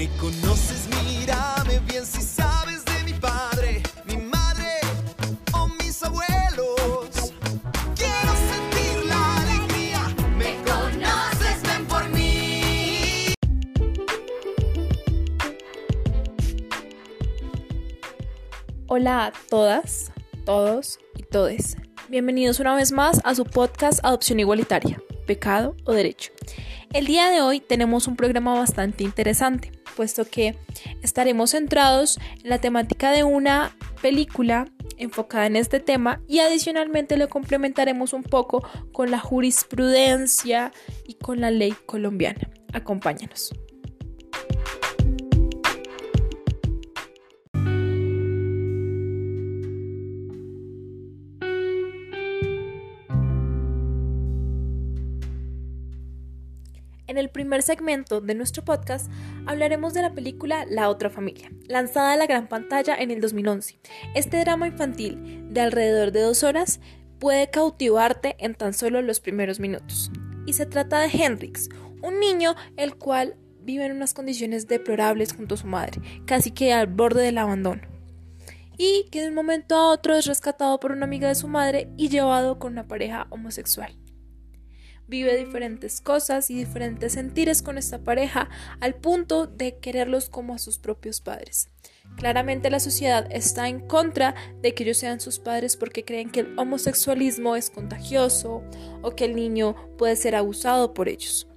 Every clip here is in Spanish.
Me conoces, mírame bien si sabes de mi padre, mi madre o mis abuelos. Quiero sentir la alegría. Me conoces, ven por mí. Hola a todas, todos y todes. Bienvenidos una vez más a su podcast Adopción Igualitaria, Pecado o Derecho. El día de hoy tenemos un programa bastante interesante, puesto que estaremos centrados en la temática de una película enfocada en este tema y adicionalmente lo complementaremos un poco con la jurisprudencia y con la ley colombiana. Acompáñanos. En el primer segmento de nuestro podcast hablaremos de la película La otra familia, lanzada a la gran pantalla en el 2011. Este drama infantil de alrededor de dos horas puede cautivarte en tan solo los primeros minutos. Y se trata de Hendrix, un niño el cual vive en unas condiciones deplorables junto a su madre, casi que al borde del abandono. Y que de un momento a otro es rescatado por una amiga de su madre y llevado con una pareja homosexual vive diferentes cosas y diferentes sentires con esta pareja al punto de quererlos como a sus propios padres. Claramente la sociedad está en contra de que ellos sean sus padres porque creen que el homosexualismo es contagioso o que el niño puede ser abusado por ellos.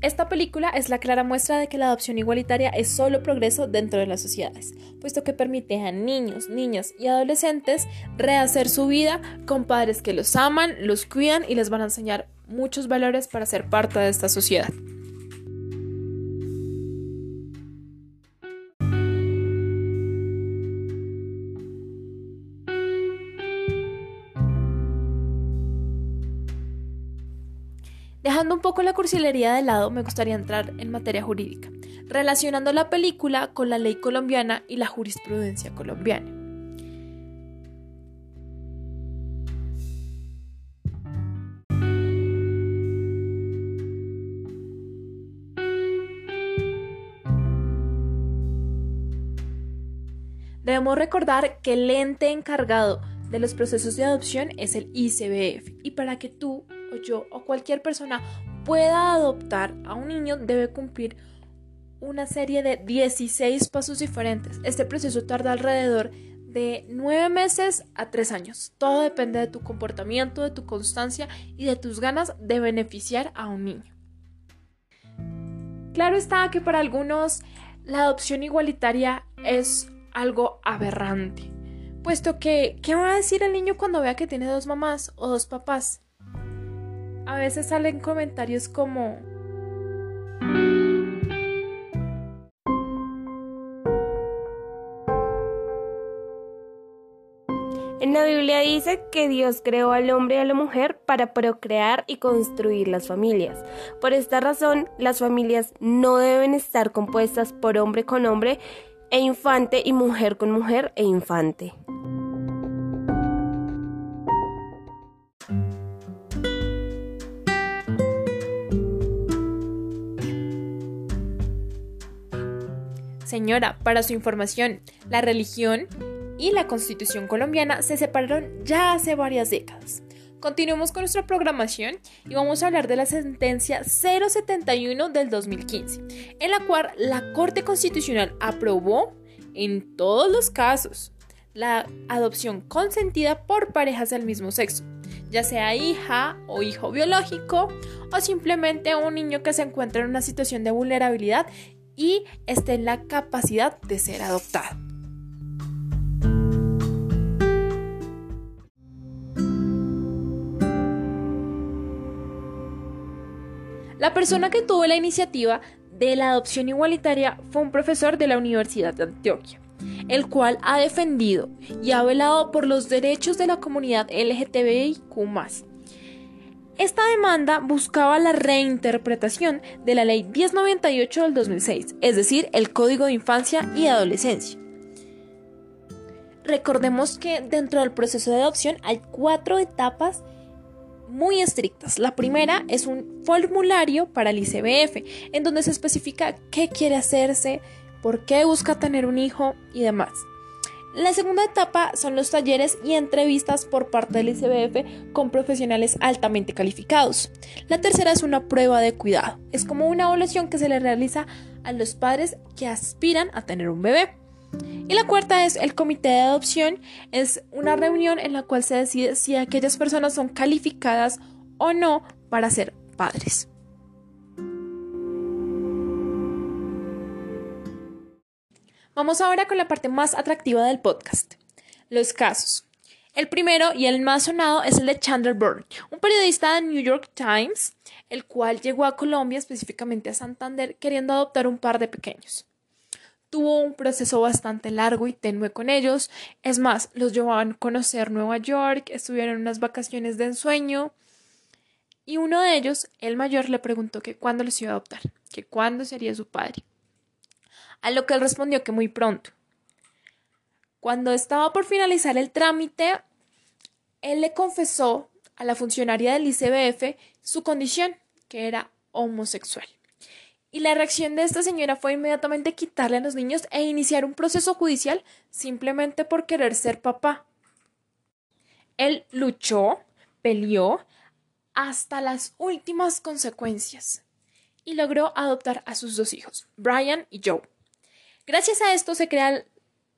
Esta película es la clara muestra de que la adopción igualitaria es solo progreso dentro de las sociedades, puesto que permite a niños, niñas y adolescentes rehacer su vida con padres que los aman, los cuidan y les van a enseñar muchos valores para ser parte de esta sociedad. Un poco la cursilería de lado, me gustaría entrar en materia jurídica, relacionando la película con la ley colombiana y la jurisprudencia colombiana. Debemos recordar que el ente encargado de los procesos de adopción es el ICBF y para que tú o yo o cualquier persona pueda adoptar a un niño debe cumplir una serie de 16 pasos diferentes. Este proceso tarda alrededor de 9 meses a 3 años. Todo depende de tu comportamiento, de tu constancia y de tus ganas de beneficiar a un niño. Claro está que para algunos la adopción igualitaria es algo aberrante, puesto que, ¿qué va a decir el niño cuando vea que tiene dos mamás o dos papás? A veces salen comentarios como... En la Biblia dice que Dios creó al hombre y a la mujer para procrear y construir las familias. Por esta razón, las familias no deben estar compuestas por hombre con hombre e infante y mujer con mujer e infante. Señora, para su información, la religión y la constitución colombiana se separaron ya hace varias décadas. Continuemos con nuestra programación y vamos a hablar de la sentencia 071 del 2015, en la cual la Corte Constitucional aprobó en todos los casos la adopción consentida por parejas del mismo sexo, ya sea hija o hijo biológico o simplemente un niño que se encuentra en una situación de vulnerabilidad y esté en la capacidad de ser adoptado. La persona que tuvo la iniciativa de la adopción igualitaria fue un profesor de la Universidad de Antioquia, el cual ha defendido y ha velado por los derechos de la comunidad LGTBIQ esta demanda buscaba la reinterpretación de la Ley 1098 del 2006, es decir, el Código de Infancia y Adolescencia. Recordemos que dentro del proceso de adopción hay cuatro etapas muy estrictas. La primera es un formulario para el ICBF, en donde se especifica qué quiere hacerse, por qué busca tener un hijo y demás. La segunda etapa son los talleres y entrevistas por parte del ICBF con profesionales altamente calificados. La tercera es una prueba de cuidado. Es como una evaluación que se le realiza a los padres que aspiran a tener un bebé. Y la cuarta es el comité de adopción. Es una reunión en la cual se decide si aquellas personas son calificadas o no para ser padres. Vamos ahora con la parte más atractiva del podcast, los casos. El primero y el más sonado es el de Chandler Byrne, un periodista de New York Times, el cual llegó a Colombia, específicamente a Santander, queriendo adoptar un par de pequeños. Tuvo un proceso bastante largo y tenue con ellos. Es más, los llevaban a conocer Nueva York, estuvieron en unas vacaciones de ensueño. Y uno de ellos, el mayor, le preguntó que cuándo los iba a adoptar, que cuándo sería su padre a lo que él respondió que muy pronto. Cuando estaba por finalizar el trámite, él le confesó a la funcionaria del ICBF su condición, que era homosexual. Y la reacción de esta señora fue inmediatamente quitarle a los niños e iniciar un proceso judicial simplemente por querer ser papá. Él luchó, peleó hasta las últimas consecuencias y logró adoptar a sus dos hijos, Brian y Joe. Gracias a esto se crea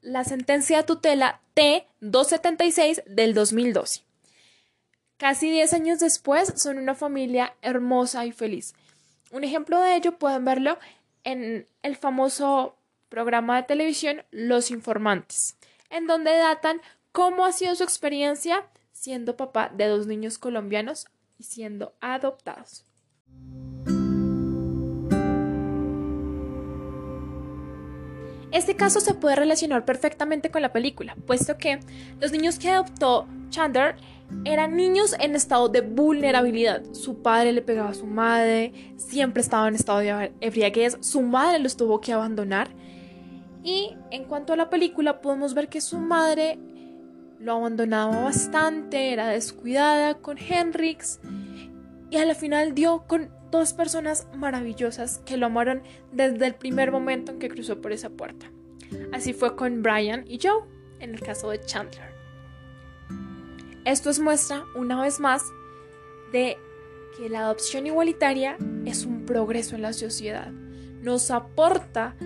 la sentencia tutela T-276 del 2012. Casi 10 años después son una familia hermosa y feliz. Un ejemplo de ello pueden verlo en el famoso programa de televisión Los Informantes, en donde datan cómo ha sido su experiencia siendo papá de dos niños colombianos y siendo adoptados. Este caso se puede relacionar perfectamente con la película, puesto que los niños que adoptó Chandler eran niños en estado de vulnerabilidad. Su padre le pegaba a su madre, siempre estaba en estado de embriaguez, su madre los tuvo que abandonar. Y en cuanto a la película, podemos ver que su madre lo abandonaba bastante, era descuidada con Henrix y a la final dio con dos personas maravillosas que lo amaron desde el primer momento en que cruzó por esa puerta. Así fue con Brian y Joe, en el caso de Chandler. Esto es muestra, una vez más, de que la adopción igualitaria es un progreso en la sociedad. Nos aporta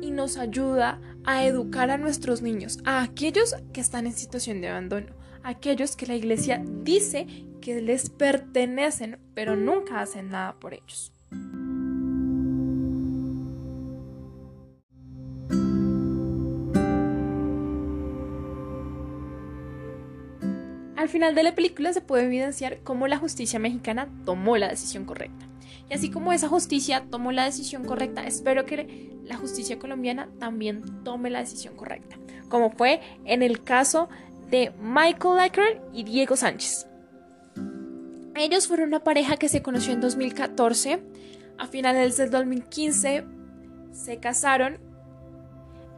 y nos ayuda a educar a nuestros niños, a aquellos que están en situación de abandono, a aquellos que la iglesia dice que les pertenecen, pero nunca hacen nada por ellos. Al final de la película se puede evidenciar cómo la justicia mexicana tomó la decisión correcta. Y así como esa justicia tomó la decisión correcta, espero que la justicia colombiana también tome la decisión correcta, como fue en el caso de Michael Acker y Diego Sánchez. Ellos fueron una pareja que se conoció en 2014. A finales del 2015 se casaron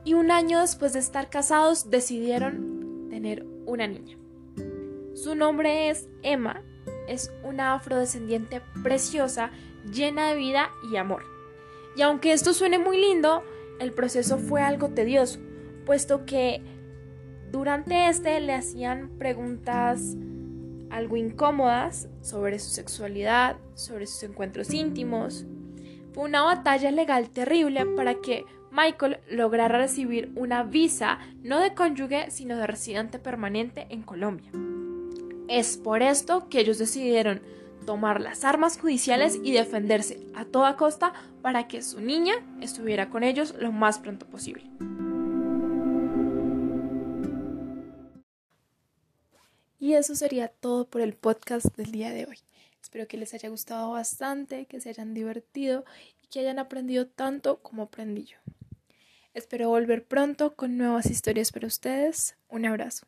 y un año después de estar casados decidieron tener una niña. Su nombre es Emma, es una afrodescendiente preciosa, llena de vida y amor. Y aunque esto suene muy lindo, el proceso fue algo tedioso, puesto que durante este le hacían preguntas algo incómodas sobre su sexualidad, sobre sus encuentros íntimos. Fue una batalla legal terrible para que Michael lograra recibir una visa no de cónyuge, sino de residente permanente en Colombia. Es por esto que ellos decidieron tomar las armas judiciales y defenderse a toda costa para que su niña estuviera con ellos lo más pronto posible. Y eso sería todo por el podcast del día de hoy. Espero que les haya gustado bastante, que se hayan divertido y que hayan aprendido tanto como aprendí yo. Espero volver pronto con nuevas historias para ustedes. Un abrazo.